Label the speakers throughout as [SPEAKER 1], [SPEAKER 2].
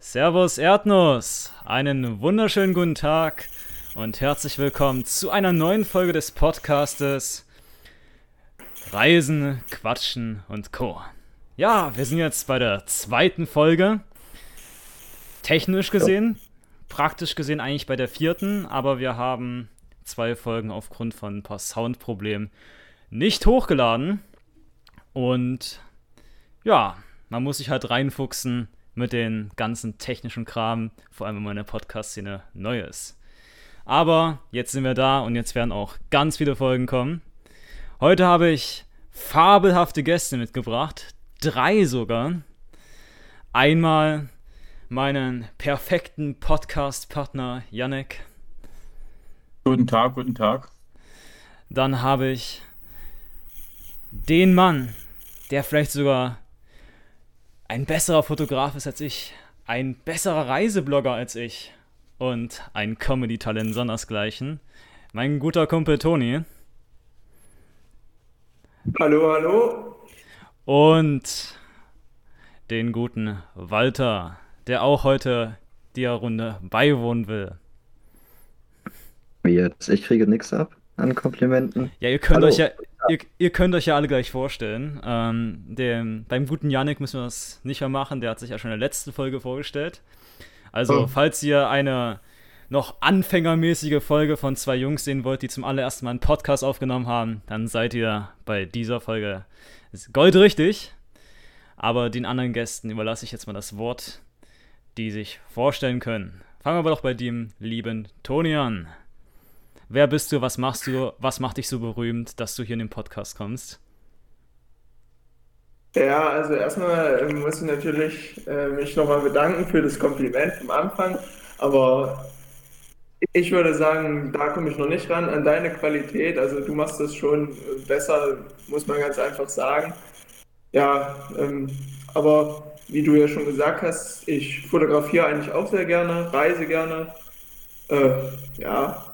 [SPEAKER 1] Servus Erdnuss, einen wunderschönen guten Tag und herzlich willkommen zu einer neuen Folge des Podcastes Reisen, Quatschen und Co. Ja, wir sind jetzt bei der zweiten Folge. Technisch gesehen, praktisch gesehen eigentlich bei der vierten, aber wir haben zwei Folgen aufgrund von ein paar Soundproblemen nicht hochgeladen. Und ja, man muss sich halt reinfuchsen mit den ganzen technischen Kram, vor allem wenn man in der Podcast-Szene neu ist. Aber jetzt sind wir da und jetzt werden auch ganz viele Folgen kommen. Heute habe ich fabelhafte Gäste mitgebracht, drei sogar. Einmal meinen perfekten Podcast-Partner Yannick.
[SPEAKER 2] Guten Tag, guten Tag.
[SPEAKER 1] Dann habe ich den Mann, der vielleicht sogar ein besserer Fotograf ist als ich, ein besserer Reiseblogger als ich und ein Comedy-Talent sondersgleichen. Mein guter Kumpel Toni.
[SPEAKER 3] Hallo, hallo.
[SPEAKER 1] Und den guten Walter, der auch heute der Runde beiwohnen will.
[SPEAKER 4] Wie jetzt? Ich kriege nichts ab an Komplimenten.
[SPEAKER 1] Ja, ihr könnt Hallo. euch ja, ihr, ihr, könnt euch ja alle gleich vorstellen. Ähm, dem, beim guten Yannick müssen wir das nicht mehr machen. Der hat sich ja schon in der letzten Folge vorgestellt. Also, oh. falls ihr eine noch anfängermäßige Folge von zwei Jungs sehen wollt, die zum allerersten Mal einen Podcast aufgenommen haben, dann seid ihr bei dieser Folge goldrichtig. Aber den anderen Gästen überlasse ich jetzt mal das Wort, die sich vorstellen können. Fangen wir aber doch bei dem lieben Toni an. Wer bist du? Was machst du? Was macht dich so berühmt, dass du hier in den Podcast kommst?
[SPEAKER 3] Ja, also erstmal äh, muss ich natürlich äh, mich nochmal bedanken für das Kompliment am Anfang, aber ich würde sagen, da komme ich noch nicht ran an deine Qualität. Also du machst das schon besser, muss man ganz einfach sagen. Ja, ähm, aber wie du ja schon gesagt hast, ich fotografiere eigentlich auch sehr gerne, reise gerne. Äh, ja,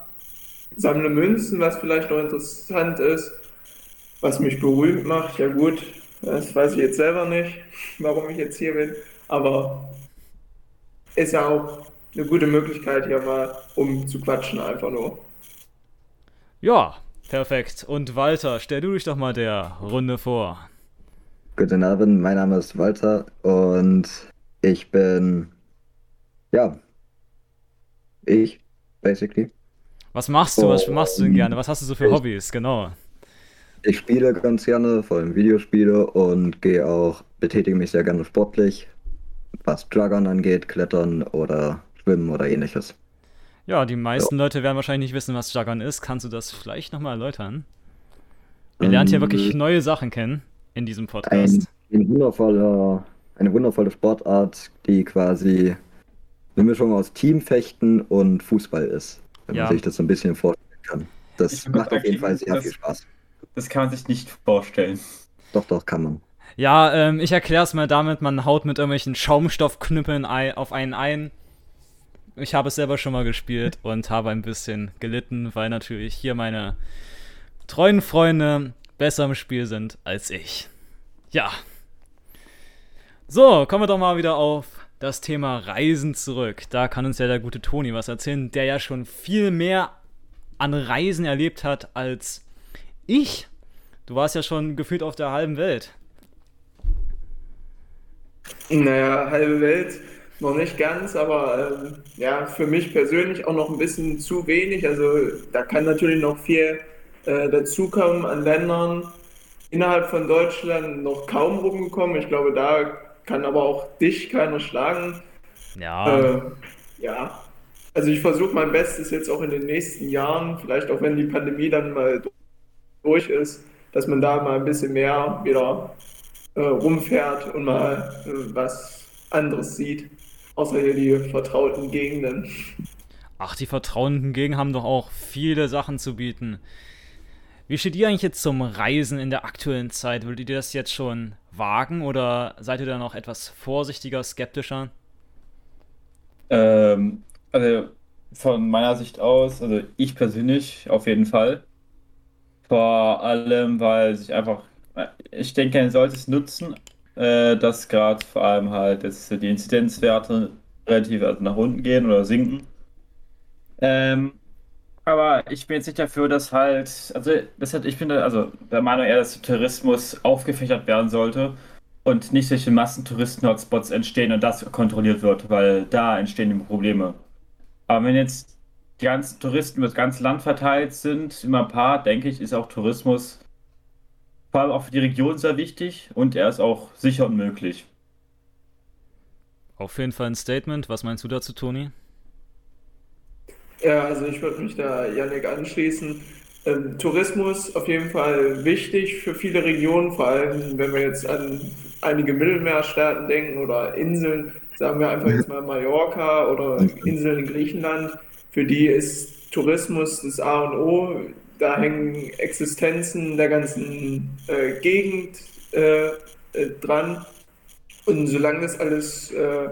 [SPEAKER 3] sammle Münzen, was vielleicht noch interessant ist. Was mich berühmt macht, ja gut, das weiß ich jetzt selber nicht, warum ich jetzt hier bin, aber ist ja auch eine gute Möglichkeit hier mal, um zu quatschen, einfach nur.
[SPEAKER 1] Ja, perfekt. Und Walter, stell du dich doch mal der Runde vor.
[SPEAKER 4] Guten Abend, mein Name ist Walter und ich bin, ja, ich, basically.
[SPEAKER 1] Was machst du? Was machst du denn gerne? Was hast du so für ich, Hobbys? Genau.
[SPEAKER 4] Ich spiele ganz gerne, vor allem Videospiele und gehe auch, betätige mich sehr gerne sportlich, was Juggern angeht, Klettern oder Schwimmen oder ähnliches.
[SPEAKER 1] Ja, die meisten ja. Leute werden wahrscheinlich nicht wissen, was Juggern ist. Kannst du das vielleicht nochmal erläutern? Ihr lernt hier wirklich ähm, neue Sachen kennen in diesem Podcast.
[SPEAKER 4] Ein, ein wundervoller, eine wundervolle Sportart, die quasi eine Mischung aus Teamfechten und Fußball ist wenn ja. man sich das so ein bisschen vorstellen kann. Das macht auf jeden Fall sehr das, viel Spaß.
[SPEAKER 2] Das kann man sich nicht vorstellen.
[SPEAKER 4] Doch, doch, kann man.
[SPEAKER 1] Ja, ähm, ich erkläre es mal damit, man haut mit irgendwelchen Schaumstoffknüppeln auf einen ein. Ich habe es selber schon mal gespielt und habe ein bisschen gelitten, weil natürlich hier meine treuen Freunde besser im Spiel sind als ich. Ja. So, kommen wir doch mal wieder auf das Thema Reisen zurück. Da kann uns ja der gute Toni was erzählen, der ja schon viel mehr an Reisen erlebt hat als ich. Du warst ja schon gefühlt auf der halben Welt.
[SPEAKER 3] Naja, halbe Welt noch nicht ganz, aber ähm, ja, für mich persönlich auch noch ein bisschen zu wenig. Also da kann natürlich noch viel äh, dazukommen an Ländern innerhalb von Deutschland noch kaum rumgekommen. Ich glaube, da kann aber auch dich keiner schlagen.
[SPEAKER 1] Ja.
[SPEAKER 3] Äh, ja. Also ich versuche mein Bestes jetzt auch in den nächsten Jahren, vielleicht auch wenn die Pandemie dann mal durch ist, dass man da mal ein bisschen mehr wieder äh, rumfährt und mal äh, was anderes sieht, außer hier die vertrauten Gegenden.
[SPEAKER 1] Ach, die vertrauten Gegenden haben doch auch viele Sachen zu bieten. Wie steht ihr eigentlich jetzt zum Reisen in der aktuellen Zeit? Würdet ihr das jetzt schon wagen oder seid ihr da noch etwas vorsichtiger, skeptischer?
[SPEAKER 2] Ähm, also von meiner Sicht aus, also ich persönlich auf jeden Fall. Vor allem, weil sich einfach, ich denke, man sollte es nutzen, äh, dass gerade vor allem halt jetzt die Inzidenzwerte relativ also nach unten gehen oder sinken. Ähm, aber ich bin jetzt nicht dafür, dass halt, also deshalb, ich bin da, also der Meinung eher, dass Tourismus aufgefächert werden sollte und nicht solche Massentouristen-Hotspots entstehen und das kontrolliert wird, weil da entstehen die Probleme. Aber wenn jetzt die ganzen Touristen über das ganze Land verteilt sind, immer ein paar, denke ich, ist auch Tourismus vor allem auch für die Region sehr wichtig und er ist auch sicher und möglich.
[SPEAKER 1] Auf jeden Fall ein Statement. Was meinst du dazu, Toni?
[SPEAKER 3] Ja, also ich würde mich da Yannick anschließen. Ähm, Tourismus auf jeden Fall wichtig für viele Regionen, vor allem wenn wir jetzt an einige Mittelmeerstaaten denken oder Inseln, sagen wir einfach jetzt mal Mallorca oder Inseln in Griechenland. Für die ist Tourismus das A und O. Da hängen Existenzen der ganzen äh, Gegend äh, äh, dran. Und solange das alles äh,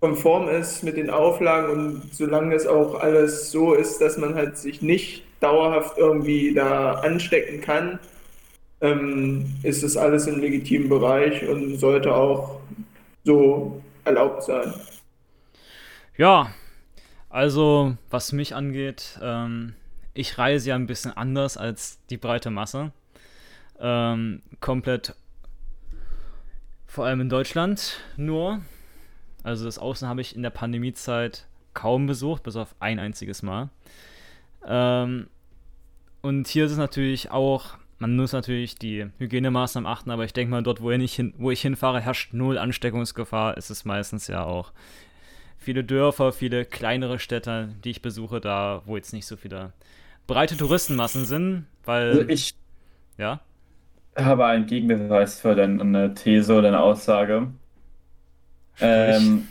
[SPEAKER 3] konform ist mit den Auflagen und solange das auch alles so ist, dass man halt sich nicht dauerhaft irgendwie da anstecken kann, ähm, ist das alles im legitimen Bereich und sollte auch so erlaubt sein.
[SPEAKER 1] Ja, also was mich angeht, ähm, ich reise ja ein bisschen anders als die breite Masse. Ähm, komplett, vor allem in Deutschland nur. Also das Außen habe ich in der Pandemiezeit kaum besucht, bis auf ein einziges Mal. Ähm, und hier ist es natürlich auch, man muss natürlich die Hygienemaßnahmen achten, aber ich denke mal, dort, wo ich, hin, wo ich hinfahre, herrscht null Ansteckungsgefahr. Ist es meistens ja auch viele Dörfer, viele kleinere Städte, die ich besuche, da, wo jetzt nicht so viele breite Touristenmassen sind, weil.
[SPEAKER 2] Also ich ja? habe einen Gegenbeweis für deine These oder deine Aussage. Ähm,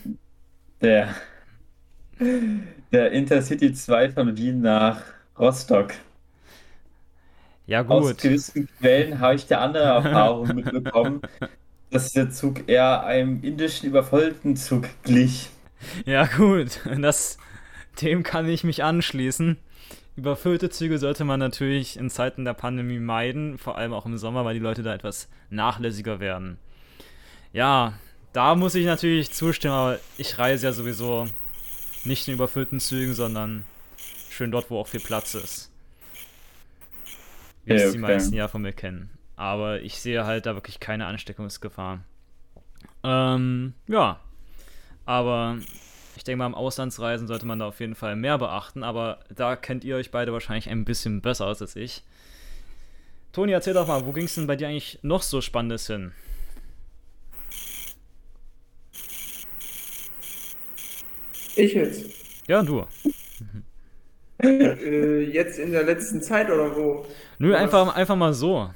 [SPEAKER 2] der, der Intercity 2 von Wien nach Rostock.
[SPEAKER 1] Ja, gut.
[SPEAKER 2] Aus gewissen Quellen habe ich da andere Erfahrungen mitbekommen, dass der Zug eher einem indischen übervollten Zug glich.
[SPEAKER 1] Ja, gut. Das, dem kann ich mich anschließen. Überfüllte Züge sollte man natürlich in Zeiten der Pandemie meiden, vor allem auch im Sommer, weil die Leute da etwas nachlässiger werden. Ja, da muss ich natürlich zustimmen, aber ich reise ja sowieso nicht in überfüllten Zügen, sondern schön dort, wo auch viel Platz ist. Wie es okay. die meisten ja von mir kennen. Aber ich sehe halt da wirklich keine Ansteckungsgefahr. Ähm, ja. Aber ich denke mal, am Auslandsreisen sollte man da auf jeden Fall mehr beachten. Aber da kennt ihr euch beide wahrscheinlich ein bisschen besser aus als ich. Toni, erzähl doch mal, wo ging es denn bei dir eigentlich noch so Spannendes hin?
[SPEAKER 3] Ich jetzt?
[SPEAKER 1] Ja, du.
[SPEAKER 3] äh, jetzt in der letzten Zeit oder wo?
[SPEAKER 1] Nö, einfach, einfach mal so.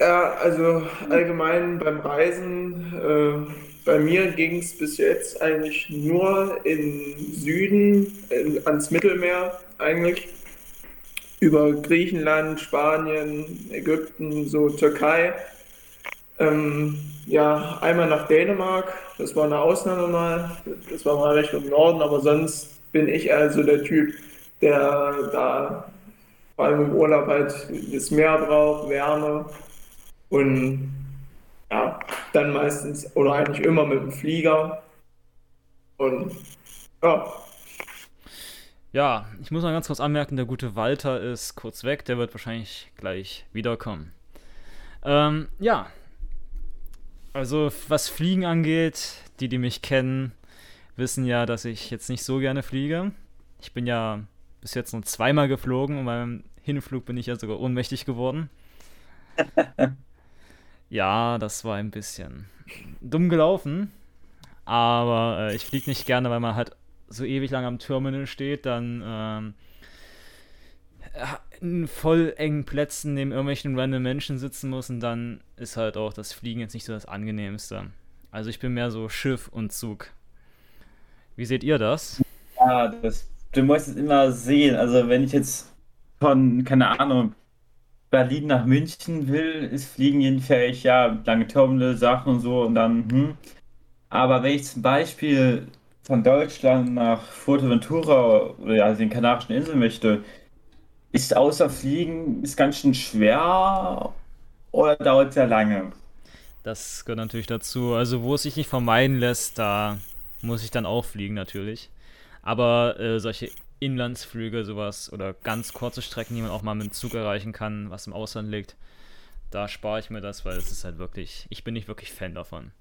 [SPEAKER 3] Ja, also allgemein beim Reisen, äh, bei mir ging es bis jetzt eigentlich nur in Süden, in, ans Mittelmeer eigentlich. Über Griechenland, Spanien, Ägypten, so Türkei. Ähm, ja, einmal nach Dänemark, das war eine Ausnahme mal, das war mal recht im Norden, aber sonst bin ich also der Typ, der da vor allem im Urlaub halt das Meer braucht, Wärme und ja, dann meistens oder eigentlich immer mit dem Flieger und ja.
[SPEAKER 1] Ja, ich muss mal ganz kurz anmerken, der gute Walter ist kurz weg, der wird wahrscheinlich gleich wiederkommen. Ähm, ja, also was Fliegen angeht, die, die mich kennen, wissen ja, dass ich jetzt nicht so gerne fliege. Ich bin ja bis jetzt nur zweimal geflogen und beim Hinflug bin ich ja sogar ohnmächtig geworden. ja, das war ein bisschen dumm gelaufen. Aber äh, ich fliege nicht gerne, weil man halt so ewig lang am Terminal steht, dann ähm, in voll engen Plätzen neben irgendwelchen random Menschen sitzen muss und dann ist halt auch das Fliegen jetzt nicht so das angenehmste. Also ich bin mehr so Schiff und Zug. Wie seht ihr das?
[SPEAKER 2] Ja, das, du musst es immer sehen. Also wenn ich jetzt von, keine Ahnung, Berlin nach München will, ist Fliegen jedenfalls ja lange Terminal, Sachen und so und dann, hm. Aber wenn ich zum Beispiel von Deutschland nach Fuerteventura oder ja, den Kanarischen Inseln möchte, ist außer Fliegen ist ganz schön schwer oder dauert sehr lange?
[SPEAKER 1] Das gehört natürlich dazu. Also wo es sich nicht vermeiden lässt, da muss ich dann auch fliegen natürlich. Aber äh, solche Inlandsflüge, sowas oder ganz kurze Strecken, die man auch mal mit dem Zug erreichen kann, was im Ausland liegt, da spare ich mir das, weil es ist halt wirklich, ich bin nicht wirklich Fan davon.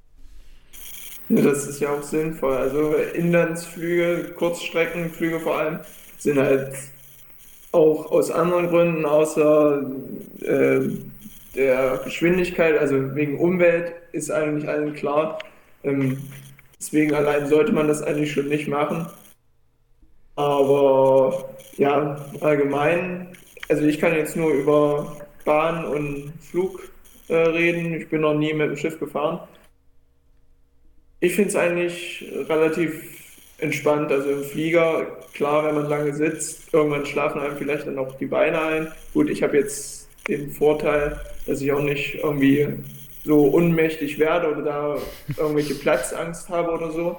[SPEAKER 3] Ja, das ist ja auch sinnvoll. Also Inlandsflüge, Kurzstreckenflüge vor allem, sind halt auch aus anderen Gründen, außer äh, der Geschwindigkeit, also wegen Umwelt, ist eigentlich allen klar. Ähm, deswegen allein sollte man das eigentlich schon nicht machen. Aber ja, allgemein, also ich kann jetzt nur über Bahn und Flug äh, reden. Ich bin noch nie mit dem Schiff gefahren. Ich finde es eigentlich relativ entspannt. Also im Flieger, klar, wenn man lange sitzt, irgendwann schlafen einem vielleicht dann auch die Beine ein. Gut, ich habe jetzt den Vorteil, dass ich auch nicht irgendwie so unmächtig werde oder da irgendwelche Platzangst habe oder so.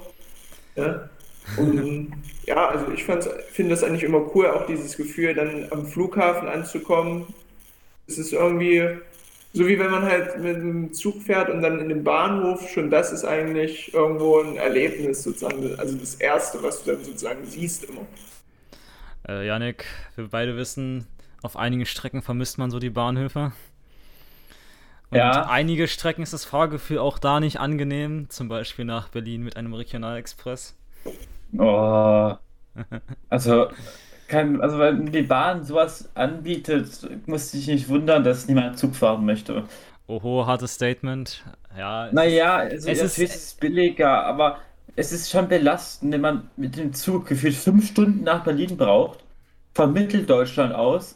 [SPEAKER 3] Ja? Und ja, also ich finde das eigentlich immer cool, auch dieses Gefühl, dann am Flughafen anzukommen. Es ist irgendwie so wie wenn man halt mit dem Zug fährt und dann in den Bahnhof, schon das ist eigentlich irgendwo ein Erlebnis sozusagen, also das Erste, was du dann sozusagen siehst immer.
[SPEAKER 1] Äh, Janik, wir beide wissen, auf einigen Strecken vermisst man so die Bahnhöfe. Und ja. einige Strecken ist das Fahrgefühl auch da nicht angenehm, zum Beispiel nach Berlin mit einem Regionalexpress.
[SPEAKER 2] Oh. Also, kein, also wenn die Bahn sowas anbietet, muss ich nicht wundern, dass niemand Zug fahren möchte.
[SPEAKER 1] Oho, hartes Statement. Ja.
[SPEAKER 2] Naja, also es ist, ist billiger, aber es ist schon belastend, wenn man mit dem Zug gefühlt fünf Stunden nach Berlin braucht, von Mitteldeutschland aus,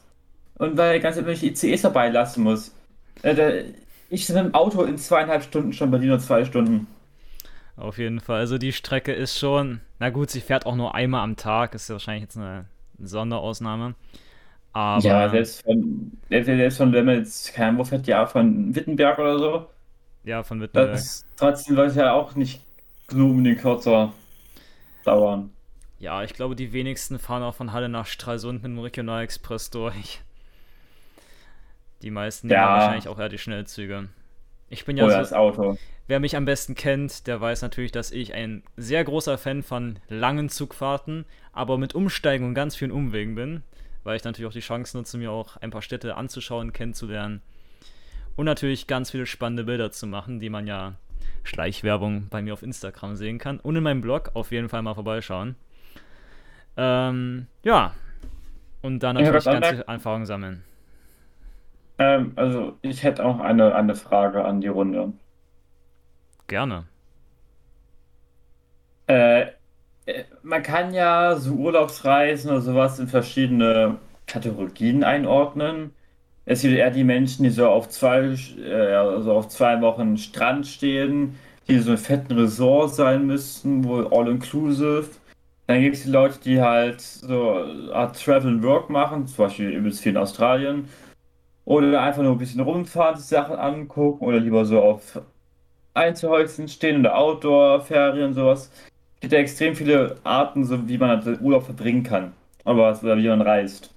[SPEAKER 2] und weil er ganz irgendwelche ICEs dabei lassen muss. Äh, ich bin im Auto in zweieinhalb Stunden schon Berlin und zwei Stunden.
[SPEAKER 1] Auf jeden Fall. Also die Strecke ist schon, na gut, sie fährt auch nur einmal am Tag, ist ja wahrscheinlich jetzt eine Sonderausnahme. Aber
[SPEAKER 2] ja, selbst von, selbst von, wenn man jetzt kein wo fährt, ja, von Wittenberg oder so.
[SPEAKER 1] Ja, von Wittenberg.
[SPEAKER 2] Das, trotzdem es ja auch nicht unbedingt kürzer dauern.
[SPEAKER 1] Ja, ich glaube, die wenigsten fahren auch von Halle nach Stralsund mit dem Regionalexpress durch. Die meisten ja. nehmen wahrscheinlich auch eher die Schnellzüge. Ich bin ja
[SPEAKER 2] Oder so, das Auto.
[SPEAKER 1] Wer mich am besten kennt, der weiß natürlich, dass ich ein sehr großer Fan von langen Zugfahrten, aber mit Umsteigen und ganz vielen Umwegen bin, weil ich natürlich auch die Chance nutze, mir auch ein paar Städte anzuschauen, kennenzulernen und natürlich ganz viele spannende Bilder zu machen, die man ja Schleichwerbung bei mir auf Instagram sehen kann und in meinem Blog auf jeden Fall mal vorbeischauen. Ähm, ja. Und dann natürlich ganz viel Erfahrung sammeln.
[SPEAKER 2] Ähm, also ich hätte auch eine, eine Frage an die Runde.
[SPEAKER 1] Gerne.
[SPEAKER 2] Äh, äh, man kann ja so Urlaubsreisen oder sowas in verschiedene Kategorien einordnen. Es gibt eher die Menschen, die so auf zwei, äh, also auf zwei Wochen Strand stehen, die so in fetten Resort sein müssten, wo all-inclusive. Dann gibt es die Leute, die halt so Art Travel and Work machen, zum Beispiel übelst viel in Australien. Oder einfach nur ein bisschen rumfahren, Sachen angucken oder lieber so auf Einzelhäuschen stehen oder Outdoor-Ferien, sowas. Es gibt ja extrem viele Arten, so wie man halt Urlaub verbringen kann. Aber oder wie man reist.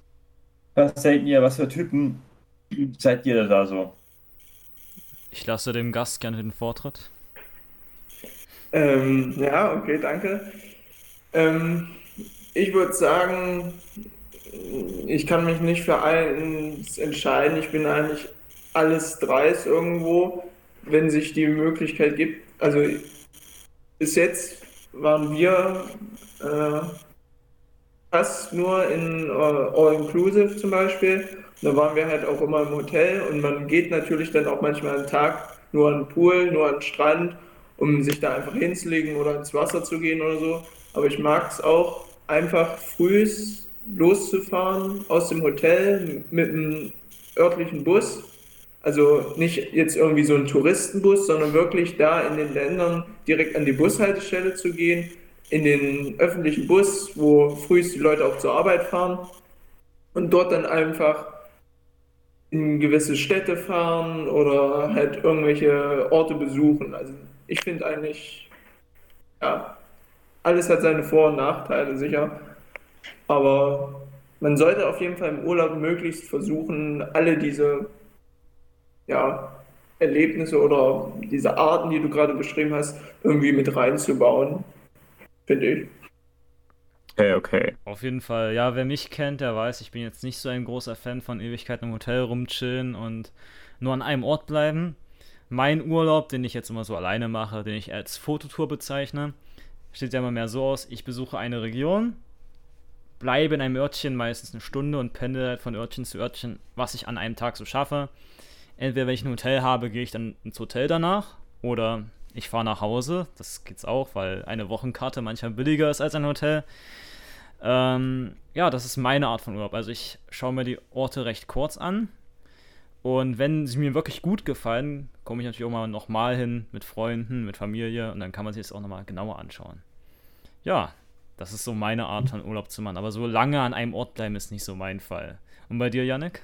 [SPEAKER 2] Was seid ihr, was für Typen seid ihr da so?
[SPEAKER 1] Ich lasse dem Gast gerne den Vortritt.
[SPEAKER 3] Ähm, ja, okay, danke. Ähm, ich würde sagen, ich kann mich nicht für eins entscheiden. Ich bin eigentlich alles dreist irgendwo wenn sich die Möglichkeit gibt. Also bis jetzt waren wir äh, fast nur in uh, All-Inclusive zum Beispiel. Da waren wir halt auch immer im Hotel und man geht natürlich dann auch manchmal einen Tag nur an den Pool, nur an den Strand, um sich da einfach hinzulegen oder ins Wasser zu gehen oder so. Aber ich mag es auch, einfach früh loszufahren aus dem Hotel mit einem örtlichen Bus also nicht jetzt irgendwie so ein Touristenbus, sondern wirklich da in den Ländern direkt an die Bushaltestelle zu gehen, in den öffentlichen Bus, wo frühest die Leute auch zur Arbeit fahren und dort dann einfach in gewisse Städte fahren oder halt irgendwelche Orte besuchen. Also ich finde eigentlich, ja, alles hat seine Vor- und Nachteile sicher, aber man sollte auf jeden Fall im Urlaub möglichst versuchen, alle diese ja, Erlebnisse oder diese Arten, die du gerade beschrieben hast, irgendwie mit reinzubauen, finde ich.
[SPEAKER 1] Okay, okay. Auf jeden Fall. Ja, wer mich kennt, der weiß, ich bin jetzt nicht so ein großer Fan von Ewigkeiten im Hotel rumchillen und nur an einem Ort bleiben. Mein Urlaub, den ich jetzt immer so alleine mache, den ich als Fototour bezeichne, steht ja immer mehr so aus, ich besuche eine Region, bleibe in einem Örtchen meistens eine Stunde und pendel halt von Örtchen zu Örtchen, was ich an einem Tag so schaffe. Entweder wenn ich ein Hotel habe, gehe ich dann ins Hotel danach oder ich fahre nach Hause. Das geht's auch, weil eine Wochenkarte manchmal billiger ist als ein Hotel. Ähm, ja, das ist meine Art von Urlaub. Also ich schaue mir die Orte recht kurz an. Und wenn sie mir wirklich gut gefallen, komme ich natürlich auch mal nochmal hin mit Freunden, mit Familie und dann kann man sich das auch nochmal genauer anschauen. Ja, das ist so meine Art von Urlaub zu machen. Aber so lange an einem Ort bleiben ist nicht so mein Fall. Und bei dir, Yannick?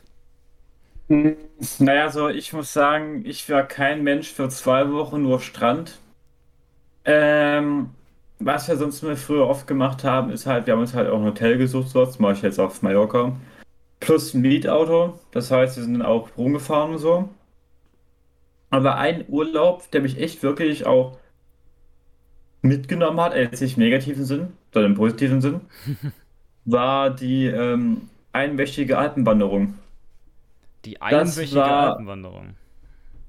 [SPEAKER 2] Hm, naja, so ich muss sagen, ich war kein Mensch für zwei Wochen nur Strand. Ähm, was wir sonst immer früher oft gemacht haben, ist halt, wir haben uns halt auch ein Hotel gesucht, so, das mache ich jetzt auf Mallorca. Plus ein Mietauto, das heißt, wir sind dann auch rumgefahren und so. Aber ein Urlaub, der mich echt wirklich auch mitgenommen hat, jetzt nicht im negativen Sinn, sondern im positiven Sinn, war die ähm, einwöchige Alpenwanderung.
[SPEAKER 1] Die einwöchige war, Alpenwanderung.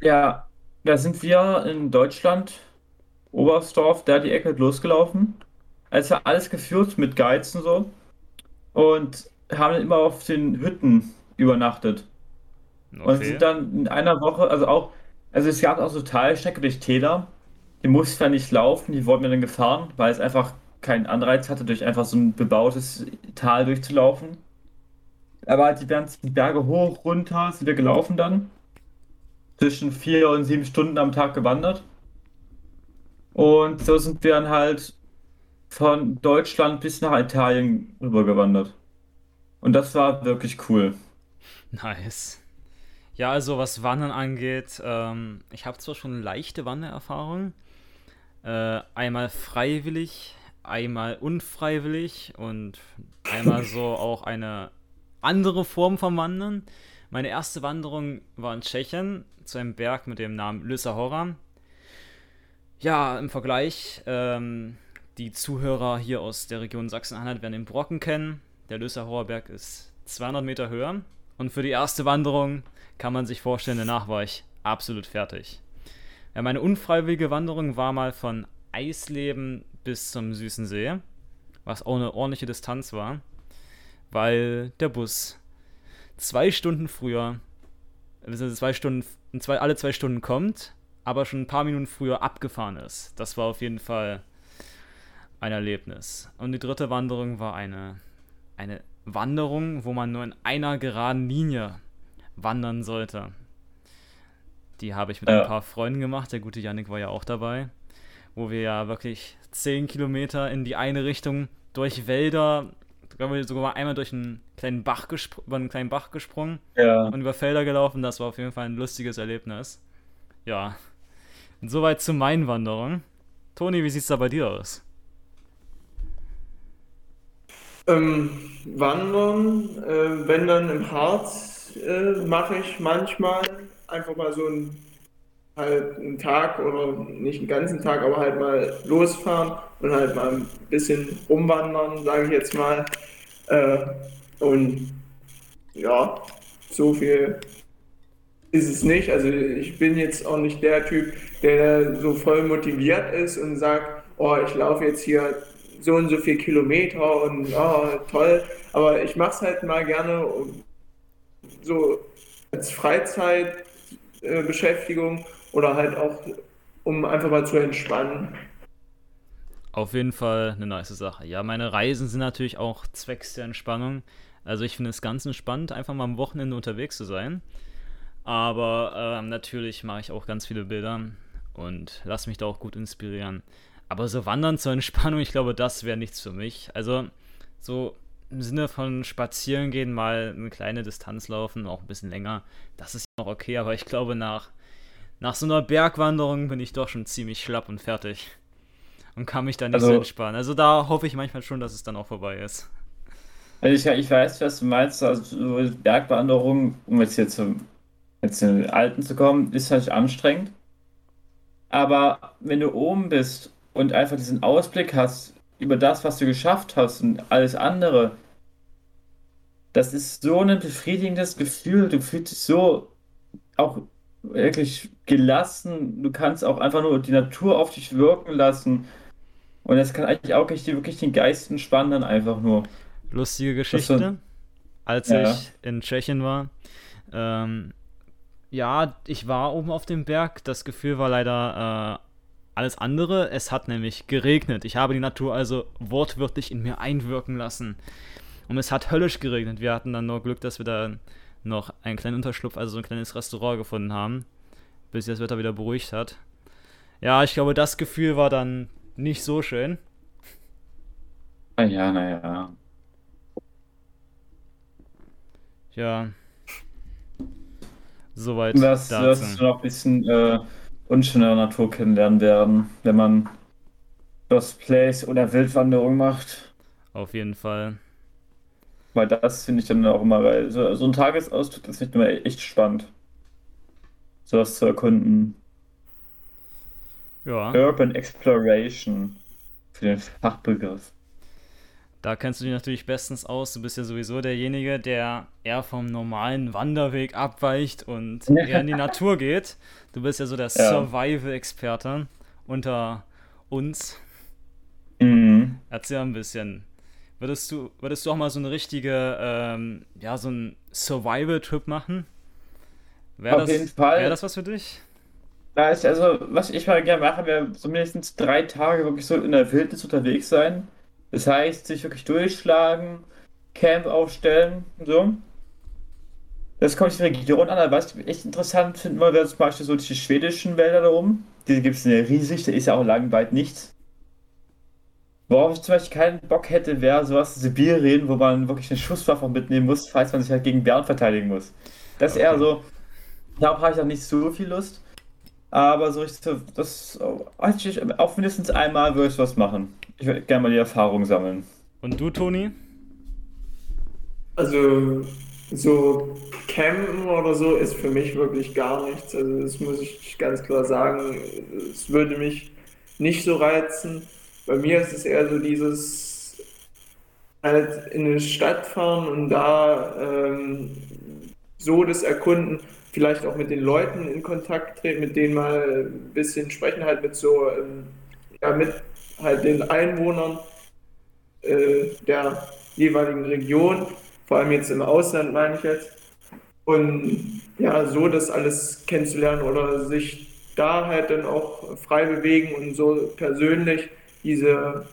[SPEAKER 2] Ja, da sind wir in Deutschland Oberstdorf, da die Ecke losgelaufen. Es war alles geführt mit Guides und so. Und haben immer auf den Hütten übernachtet. Okay. Und sind dann in einer Woche, also auch, also es gab auch so Teilstrecke durch Täler. Die mussten dann nicht laufen, die wurden mir dann gefahren, weil es einfach keinen Anreiz hatte, durch einfach so ein bebautes Tal durchzulaufen. Aber halt die ganzen Berge hoch, runter sind wir gelaufen dann. Zwischen vier und sieben Stunden am Tag gewandert. Und so sind wir dann halt von Deutschland bis nach Italien rübergewandert. Und das war wirklich cool.
[SPEAKER 1] Nice. Ja, also was Wandern angeht, ähm, ich habe zwar schon leichte Wandererfahrung. Äh, einmal freiwillig, einmal unfreiwillig und einmal so auch eine andere Form vom Wandern. Meine erste Wanderung war in Tschechien zu einem Berg mit dem Namen Lysa. Ja, im Vergleich, ähm, die Zuhörer hier aus der Region Sachsen-Anhalt werden den Brocken kennen. Der Löser Berg ist 200 Meter höher. Und für die erste Wanderung kann man sich vorstellen, danach war ich absolut fertig. Ja, meine unfreiwillige Wanderung war mal von Eisleben bis zum Süßen See, was auch eine ordentliche Distanz war, weil der Bus zwei Stunden früher, also zwei Stunden, zwei, alle zwei Stunden kommt aber schon ein paar Minuten früher abgefahren ist. Das war auf jeden Fall ein Erlebnis. Und die dritte Wanderung war eine, eine Wanderung, wo man nur in einer geraden Linie wandern sollte. Die habe ich mit ja. ein paar Freunden gemacht. Der gute Yannick war ja auch dabei. Wo wir ja wirklich 10 Kilometer in die eine Richtung durch Wälder, glaube ich, sogar einmal durch einen kleinen Bach über einen kleinen Bach gesprungen ja. und über Felder gelaufen. Das war auf jeden Fall ein lustiges Erlebnis. Ja, Soweit zu meinen Wanderungen. Toni, wie sieht es da bei dir aus?
[SPEAKER 3] Ähm, Wandern, äh, wenn dann im Harz, äh, mache ich manchmal einfach mal so ein, halt einen Tag oder nicht einen ganzen Tag, aber halt mal losfahren und halt mal ein bisschen rumwandern, sage ich jetzt mal. Äh, und ja, so viel ist es nicht. Also ich bin jetzt auch nicht der Typ, der so voll motiviert ist und sagt, oh, ich laufe jetzt hier so und so viel Kilometer und oh, toll. Aber ich mache es halt mal gerne so als Freizeitbeschäftigung oder halt auch, um einfach mal zu entspannen.
[SPEAKER 1] Auf jeden Fall eine nice Sache. Ja, meine Reisen sind natürlich auch zwecks der Entspannung. Also ich finde es ganz entspannt, einfach mal am Wochenende unterwegs zu sein. Aber ähm, natürlich mache ich auch ganz viele Bilder und lasse mich da auch gut inspirieren. Aber so Wandern zur Entspannung, ich glaube, das wäre nichts für mich. Also so im Sinne von spazieren gehen, mal eine kleine Distanz laufen, auch ein bisschen länger, das ist noch okay. Aber ich glaube, nach, nach so einer Bergwanderung bin ich doch schon ziemlich schlapp und fertig. Und kann mich da nicht also, so entspannen. Also da hoffe ich manchmal schon, dass es dann auch vorbei ist.
[SPEAKER 2] Also ich, ich weiß, was du meinst. Also Bergwanderung, um jetzt hier zum jetzt in den Alten zu kommen, ist halt anstrengend. Aber wenn du oben bist und einfach diesen Ausblick hast über das, was du geschafft hast und alles andere, das ist so ein befriedigendes Gefühl. Du fühlst dich so auch wirklich gelassen. Du kannst auch einfach nur die Natur auf dich wirken lassen. Und das kann eigentlich auch richtig, wirklich den Geist entspannen, dann einfach nur.
[SPEAKER 1] Lustige Geschichte. So, als ja. ich in Tschechien war, ähm, ja, ich war oben auf dem Berg. Das Gefühl war leider äh, alles andere. Es hat nämlich geregnet. Ich habe die Natur also wortwörtlich in mir einwirken lassen. Und es hat höllisch geregnet. Wir hatten dann nur Glück, dass wir da noch einen kleinen Unterschlupf, also so ein kleines Restaurant gefunden haben, bis sich das Wetter wieder beruhigt hat. Ja, ich glaube, das Gefühl war dann nicht so schön.
[SPEAKER 2] Naja, naja.
[SPEAKER 1] Ja. Soweit.
[SPEAKER 2] Das wirst du noch ein bisschen äh, unschöner Natur kennenlernen werden, wenn man Lost Place oder Wildwanderung macht.
[SPEAKER 1] Auf jeden Fall.
[SPEAKER 2] Weil das finde ich dann auch immer geil. So, so ein Tagesausflug ist nicht immer echt spannend. Sowas zu erkunden.
[SPEAKER 1] Ja.
[SPEAKER 2] Urban Exploration. Für den Fachbegriff.
[SPEAKER 1] Da kennst du dich natürlich bestens aus. Du bist ja sowieso derjenige, der eher vom normalen Wanderweg abweicht und eher in die Natur geht. Du bist ja so der ja. Survival-Experte unter uns.
[SPEAKER 2] Mhm.
[SPEAKER 1] Erzähl ein bisschen. Würdest du, würdest du auch mal so eine richtige, ähm, ja, so einen Survival-Trip machen? Wäre
[SPEAKER 2] Auf das, jeden Fall.
[SPEAKER 1] Wäre das was für dich?
[SPEAKER 2] Also, was ich mal gerne mache, wäre so mindestens drei Tage wirklich so in der Wildnis unterwegs sein. Das heißt, sich wirklich durchschlagen, Camp aufstellen und so. Das kommt die Region an, aber was ich echt interessant finden würde, wäre zum Beispiel so die schwedischen Wälder da oben. Die gibt es riesig, da ist ja auch lang weit nichts. Worauf ich zum Beispiel keinen Bock hätte, wäre sowas Sibirien, wo man wirklich eine Schusswaffe mitnehmen muss, falls man sich halt gegen Bären verteidigen muss. Das ist okay. eher so, darauf habe ich auch nicht so viel Lust. Aber so ich, das, auch mindestens einmal würde ich was machen. Ich würde gerne mal die Erfahrung sammeln.
[SPEAKER 1] Und du, Toni?
[SPEAKER 3] Also, so Campen oder so ist für mich wirklich gar nichts. Also, das muss ich ganz klar sagen. Es würde mich nicht so reizen. Bei mir ist es eher so dieses halt in eine Stadt fahren und da ähm, so das Erkunden, vielleicht auch mit den Leuten in Kontakt treten, mit denen mal ein bisschen sprechen, halt mit so, ähm, ja, mit halt den Einwohnern äh, der jeweiligen Region, vor allem jetzt im Ausland meine ich jetzt. Und ja, so das alles kennenzulernen oder sich da halt dann auch frei bewegen und so persönlich diese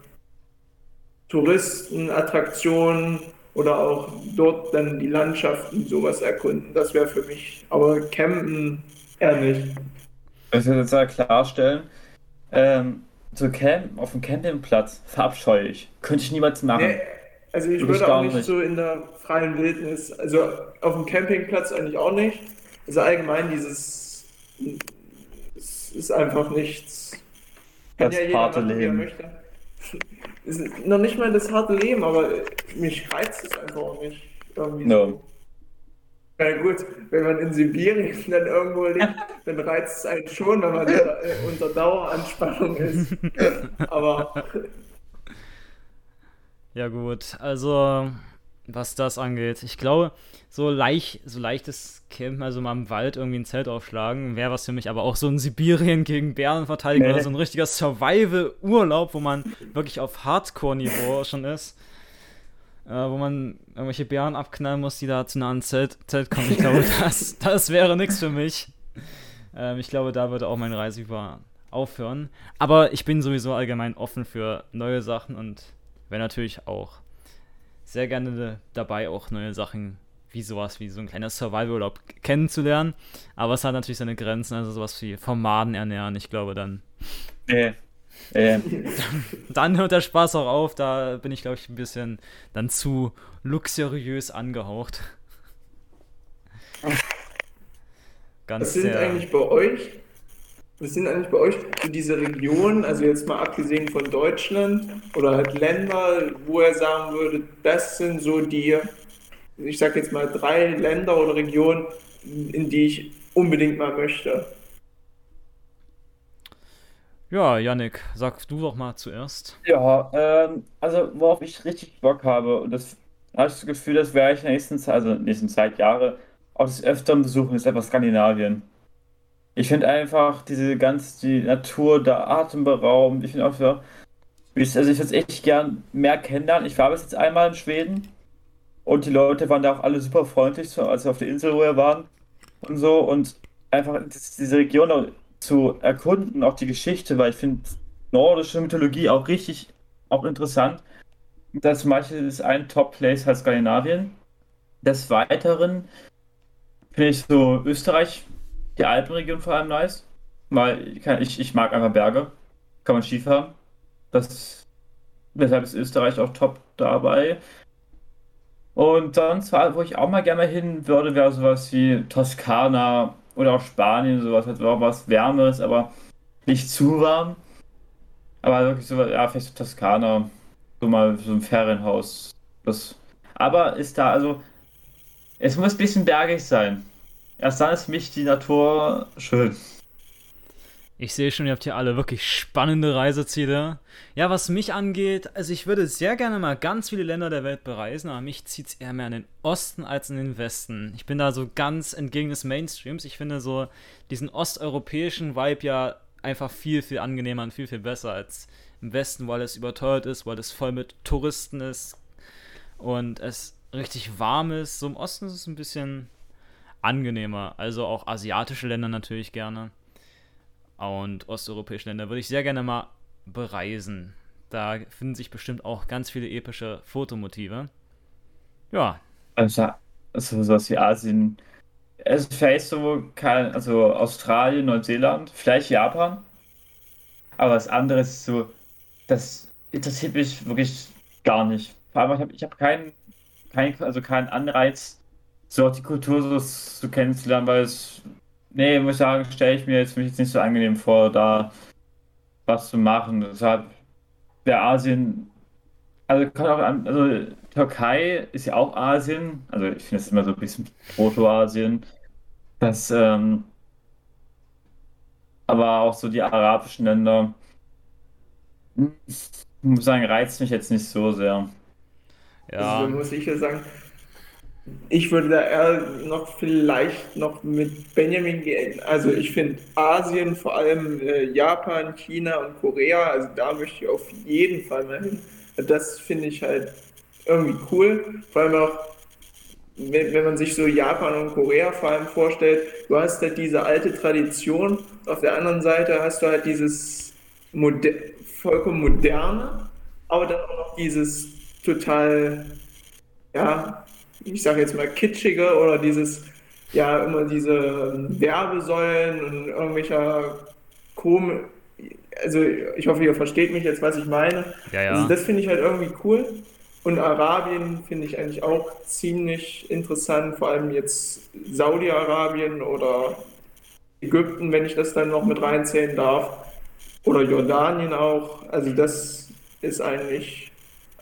[SPEAKER 3] Touristenattraktionen oder auch dort dann die Landschaften sowas erkunden. Das wäre für mich, aber campen eher nicht.
[SPEAKER 2] Ich will jetzt klarstellen, ähm, so Camp auf dem Campingplatz verabscheue ich. Könnte ich niemals machen. Nee,
[SPEAKER 3] also ich würde auch nicht, nicht so in der freien Wildnis, also auf dem Campingplatz eigentlich auch nicht. Also allgemein dieses, es ist einfach nichts
[SPEAKER 2] das ja harte Leben.
[SPEAKER 3] Ist noch nicht mal das harte Leben, aber mich reizt es einfach auch nicht. Irgendwie
[SPEAKER 2] no. so.
[SPEAKER 3] Ja gut, wenn man in Sibirien dann irgendwo lebt, dann reizt es einen schon, wenn man da, äh, unter Daueranspannung ist. aber.
[SPEAKER 1] Ja gut, also was das angeht. Ich glaube, so leicht, so leichtes Campen, also mal im Wald irgendwie ein Zelt aufschlagen, wäre was für mich, aber auch so ein Sibirien gegen Bären verteidigen nee. oder so ein richtiger Survival-Urlaub, wo man wirklich auf Hardcore-Niveau schon ist. Äh, wo man irgendwelche Bären abknallen muss, die da zu nah ans Zelt, Zelt kommen. Ich glaube, das, das wäre nichts für mich. Ähm, ich glaube, da würde auch mein Reisüber aufhören. Aber ich bin sowieso allgemein offen für neue Sachen und wäre natürlich auch sehr gerne dabei, auch neue Sachen wie sowas wie so ein kleiner Survival-Urlaub kennenzulernen. Aber es hat natürlich seine Grenzen, also sowas wie vom Maden ernähren. Ich glaube dann.
[SPEAKER 2] Äh. Äh.
[SPEAKER 1] dann hört der Spaß auch auf. Da bin ich, glaube ich, ein bisschen dann zu luxuriös angehaucht.
[SPEAKER 3] Ganz Was sind eigentlich bei euch was sind eigentlich bei euch so diese Regionen, also jetzt mal abgesehen von Deutschland oder halt Länder, wo er sagen würde, das sind so die, ich sag jetzt mal drei Länder oder Regionen, in die ich unbedingt mal möchte.
[SPEAKER 1] Ja, Yannick, sag du doch mal zuerst.
[SPEAKER 2] Ja, ähm, also worauf ich richtig Bock habe, und das habe ich das Gefühl, das werde ich in der nächsten Zeit, also in der nächsten Zeit, Jahre, auch des Öfteren besuchen, ist einfach Skandinavien. Ich finde einfach diese ganze, die Natur da atemberaubend. Ich finde auch, so, also ich würde es echt gern mehr kennenlernen. Ich war bis jetzt einmal in Schweden und die Leute waren da auch alle super freundlich, als wir auf der Insel, wo wir waren und so. Und einfach diese Region zu erkunden, auch die Geschichte, weil ich finde nordische Mythologie auch richtig auch interessant. Das Beispiel ist ein Top-Place halt Skandinavien. Des Weiteren finde ich so Österreich, die Alpenregion vor allem nice. Weil ich, ich mag einfach Berge. Kann man Ski fahren. Das, deshalb ist Österreich auch top dabei. Und sonst, wo ich auch mal gerne hin würde, wäre sowas wie Toskana oder auch Spanien, sowas, halt auch was Wärmeres, aber nicht zu warm. Aber wirklich so, ja, vielleicht so Toskana, so mal so ein Ferienhaus. Das, aber ist da, also, es muss ein bisschen bergig sein. Erst dann ist für mich die Natur schön.
[SPEAKER 1] Ich sehe schon, ihr habt hier alle wirklich spannende Reiseziele. Ja, was mich angeht, also ich würde sehr gerne mal ganz viele Länder der Welt bereisen, aber mich zieht es eher mehr in den Osten als in den Westen. Ich bin da so ganz entgegen des Mainstreams. Ich finde so diesen osteuropäischen Vibe ja einfach viel, viel angenehmer und viel, viel besser als im Westen, weil es überteuert ist, weil es voll mit Touristen ist und es richtig warm ist. So im Osten ist es ein bisschen angenehmer. Also auch asiatische Länder natürlich gerne und osteuropäische Länder würde ich sehr gerne mal bereisen. Da finden sich bestimmt auch ganz viele epische Fotomotive. Ja.
[SPEAKER 2] Also, also sowas wie Asien. Es ist vielleicht so, kein, also Australien, Neuseeland, vielleicht Japan. Aber das andere ist so, das interessiert mich wirklich gar nicht. Vor allem, ich habe ich hab keinen, kein, also keinen Anreiz, so die Kultur so, so kennenzulernen, weil es nee, muss ich sagen, stelle ich mir jetzt mich jetzt nicht so angenehm vor, da was zu machen. Deshalb wäre Asien, also kann auch an, also Türkei ist ja auch Asien, also ich finde es immer so ein bisschen Proto-Asien. Das, ähm, aber auch so die arabischen Länder, ich muss sagen, reizt mich jetzt nicht so sehr.
[SPEAKER 3] Ja. Also muss ich ja sagen, ich würde da eher noch vielleicht noch mit Benjamin gehen. Also ich finde Asien, vor allem äh, Japan, China und Korea, also da möchte ich auf jeden Fall mal hin. Das finde ich halt irgendwie cool. Vor allem auch, wenn, wenn man sich so Japan und Korea vor allem vorstellt, du hast halt diese alte Tradition, auf der anderen Seite hast du halt dieses Moder vollkommen moderne, aber dann auch noch dieses total, ja, ich sage jetzt mal, kitschige oder dieses, ja, immer diese ähm, Werbesäulen und irgendwelcher Kom also ich hoffe, ihr versteht mich jetzt, was ich meine.
[SPEAKER 1] Ja, ja.
[SPEAKER 3] Also das finde ich halt irgendwie cool. Und Arabien finde ich eigentlich auch ziemlich interessant, vor allem jetzt Saudi-Arabien oder Ägypten, wenn ich das dann noch mit reinzählen darf. Oder Jordanien auch. Also das ist eigentlich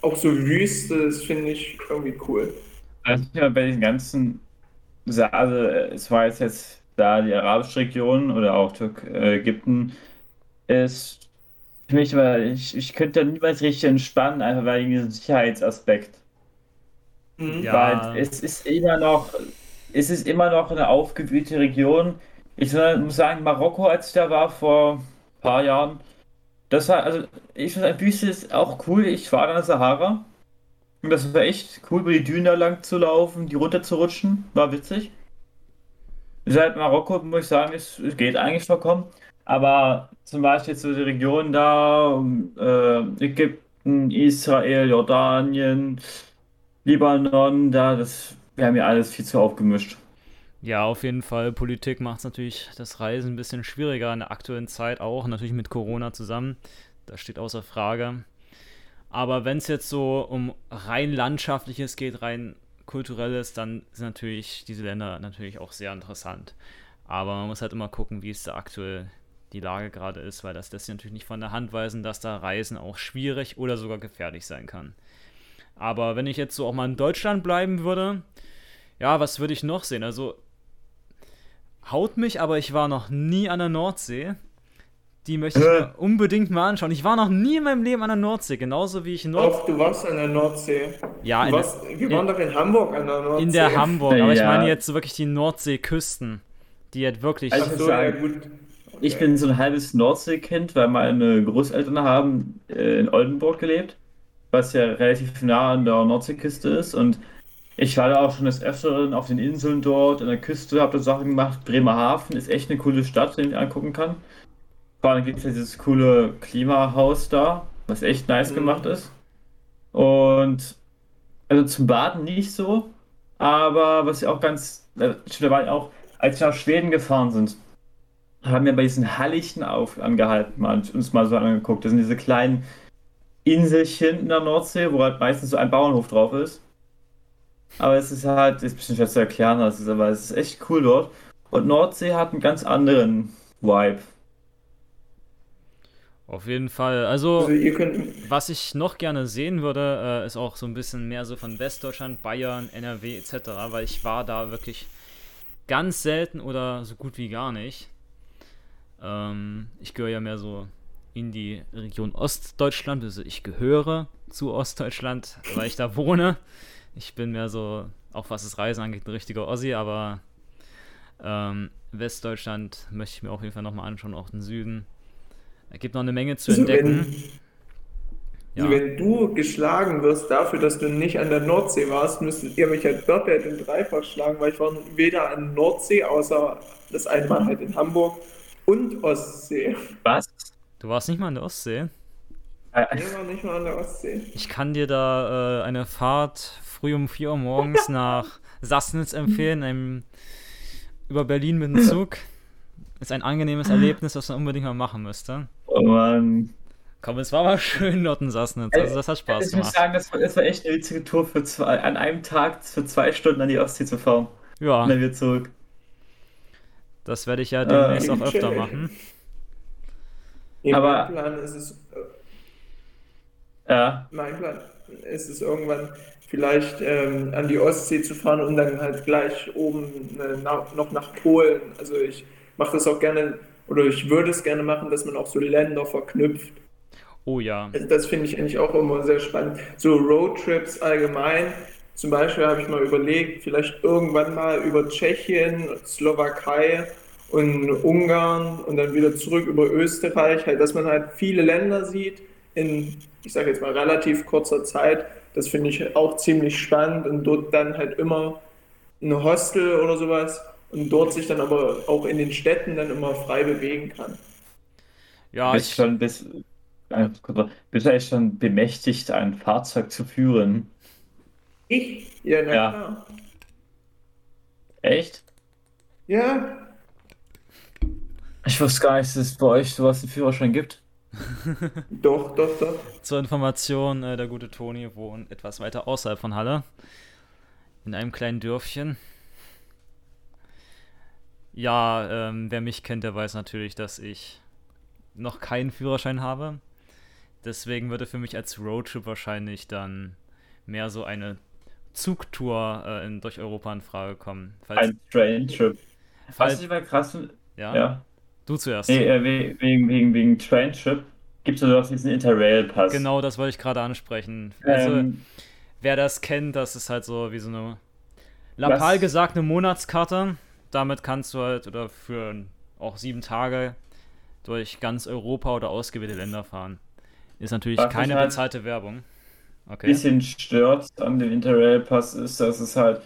[SPEAKER 3] auch so Wüste, das finde ich irgendwie cool.
[SPEAKER 2] Also bei den ganzen, also es war jetzt, jetzt da die arabische Region oder auch Türk äh, Ägypten ist für mich, weil ich, ich könnte da niemals richtig entspannen, einfach wegen diesem Sicherheitsaspekt. Mhm. Ja. Weil es ist immer noch, es ist immer noch eine aufgewühlte Region. Ich muss sagen, Marokko, als ich da war vor ein paar Jahren, das war, also ich finde, Büste ist auch cool. Ich war in der Sahara und das war echt cool, über die Dünen da lang zu laufen, die runter zu rutschen. War witzig. Seit Marokko, muss ich sagen, es, geht eigentlich vollkommen. Aber zum Beispiel so die Region da, äh, Ägypten, Israel, Jordanien, Libanon, da, das wäre mir alles viel zu aufgemischt.
[SPEAKER 1] Ja, auf jeden Fall. Politik macht es natürlich das Reisen ein bisschen schwieriger in der aktuellen Zeit auch, natürlich mit Corona zusammen. Das steht außer Frage. Aber wenn es jetzt so um rein landschaftliches geht, rein kulturelles, dann sind natürlich diese Länder natürlich auch sehr interessant. Aber man muss halt immer gucken, wie es da aktuell die Lage gerade ist, weil das lässt sich natürlich nicht von der Hand weisen, dass da Reisen auch schwierig oder sogar gefährlich sein kann. Aber wenn ich jetzt so auch mal in Deutschland bleiben würde, ja, was würde ich noch sehen? Also haut mich, aber ich war noch nie an der Nordsee. Die möchte ich mir unbedingt mal anschauen. Ich war noch nie in meinem Leben an der Nordsee, genauso wie ich in
[SPEAKER 3] Nord. Doch, du warst an der Nordsee.
[SPEAKER 1] Ja,
[SPEAKER 3] warst, wir waren in, doch in Hamburg an der Nordsee.
[SPEAKER 1] In der Hamburg, aber ja. ich meine jetzt so wirklich die Nordseeküsten, die halt wirklich.
[SPEAKER 2] Also so, ja, gut. Okay. Ich bin so ein halbes Nordseekind, weil meine Großeltern haben äh, in Oldenburg gelebt, was ja relativ nah an der Nordseeküste ist und ich war da auch schon des Öfteren auf den Inseln dort, an der Küste, habe da Sachen gemacht. Bremerhaven ist echt eine coole Stadt, die ich angucken kann. Vor allem gibt es ja dieses coole Klimahaus da, was echt nice mhm. gemacht ist. Und also zum Baden nicht so, aber was ja auch ganz, äh, da war auch, als wir nach Schweden gefahren sind, haben wir bei diesen Hallichen auf, angehalten, mal, uns mal so angeguckt. Das sind diese kleinen Inselchen in der Nordsee, wo halt meistens so ein Bauernhof drauf ist. Aber es ist halt, ist ein bisschen schwer zu erklären, das ist, aber es ist echt cool dort. Und Nordsee hat einen ganz anderen Vibe.
[SPEAKER 1] Auf jeden Fall. Also, also könnt... was ich noch gerne sehen würde, äh, ist auch so ein bisschen mehr so von Westdeutschland, Bayern, NRW etc., weil ich war da wirklich ganz selten oder so gut wie gar nicht. Ähm, ich gehöre ja mehr so in die Region Ostdeutschland, also ich gehöre zu Ostdeutschland, weil ich da wohne. Ich bin mehr so, auch was das Reisen angeht, ein richtiger Ossi, aber ähm, Westdeutschland möchte ich mir auf jeden Fall nochmal anschauen, auch den Süden. Da gibt noch eine Menge zu also entdecken.
[SPEAKER 3] Wenn, ja. wenn du geschlagen wirst dafür, dass du nicht an der Nordsee warst, müsstet ihr mich halt doppelt und dreifach schlagen, weil ich war weder an Nordsee, außer das eine Mal halt in Hamburg und Ostsee.
[SPEAKER 2] Was?
[SPEAKER 1] Du warst nicht mal an der Ostsee?
[SPEAKER 3] Ich war nicht mal an der Ostsee.
[SPEAKER 1] Ich kann dir da äh, eine Fahrt früh um 4 Uhr morgens nach Sassnitz empfehlen, einem, über Berlin mit dem Zug. Ist ein angenehmes Erlebnis, was man unbedingt mal machen müsste.
[SPEAKER 2] Oh Mann.
[SPEAKER 1] Komm, es war aber schön dort in Sassnitz. Also das hat Spaß
[SPEAKER 2] ich gemacht. Ich muss sagen, das war, das war, echt eine witzige Tour für zwei, an einem Tag für zwei Stunden an die Ostsee zu fahren.
[SPEAKER 1] Ja.
[SPEAKER 2] Und dann wieder zurück.
[SPEAKER 1] Das werde ich ja demnächst äh, auch öfter machen.
[SPEAKER 3] Im aber Plan ist es. Äh, ja. Mein Plan ist es irgendwann vielleicht ähm, an die Ostsee zu fahren und dann halt gleich oben äh, noch nach Polen. Also ich mache das auch gerne oder ich würde es gerne machen, dass man auch so Länder verknüpft.
[SPEAKER 1] Oh ja.
[SPEAKER 3] Also das finde ich eigentlich auch immer sehr spannend. So Roadtrips allgemein. Zum Beispiel habe ich mal überlegt, vielleicht irgendwann mal über Tschechien, Slowakei und Ungarn und dann wieder zurück über Österreich, halt, dass man halt viele Länder sieht in, ich sage jetzt mal, relativ kurzer Zeit. Das finde ich auch ziemlich spannend und dort dann halt immer ein Hostel oder sowas und dort sich dann aber auch in den Städten dann immer frei bewegen kann.
[SPEAKER 2] Ja, bist ich schon bis, äh, bist du eigentlich schon bemächtigt, ein Fahrzeug zu führen?
[SPEAKER 3] Ich? Ja, na ja. klar.
[SPEAKER 2] Echt?
[SPEAKER 3] Ja.
[SPEAKER 2] Ich wusste gar nicht, dass es bei euch sowas einen Führerschein gibt.
[SPEAKER 3] doch, doch, doch.
[SPEAKER 1] Zur Information, äh, der gute Toni wohnt etwas weiter außerhalb von Halle. In einem kleinen Dörfchen. Ja, ähm, wer mich kennt, der weiß natürlich, dass ich noch keinen Führerschein habe. Deswegen würde für mich als Roadtrip wahrscheinlich dann mehr so eine Zugtour äh, in, durch Europa in Frage kommen.
[SPEAKER 2] Falls, Ein Train-Trip. Was ich mal krass
[SPEAKER 1] ja? ja. Du zuerst.
[SPEAKER 2] Nee, äh, wegen, wegen, wegen Train-Trip gibt es ja diesen Interrail-Pass.
[SPEAKER 1] Genau, das wollte ich gerade ansprechen. Also, ähm, wer das kennt, das ist halt so wie so eine lapal gesagt eine Monatskarte damit kannst du halt oder für auch sieben Tage durch ganz Europa oder ausgewählte Länder fahren. Ist natürlich Was keine halt bezahlte Werbung.
[SPEAKER 2] Okay. bisschen stört an dem Interrail Pass ist, dass es halt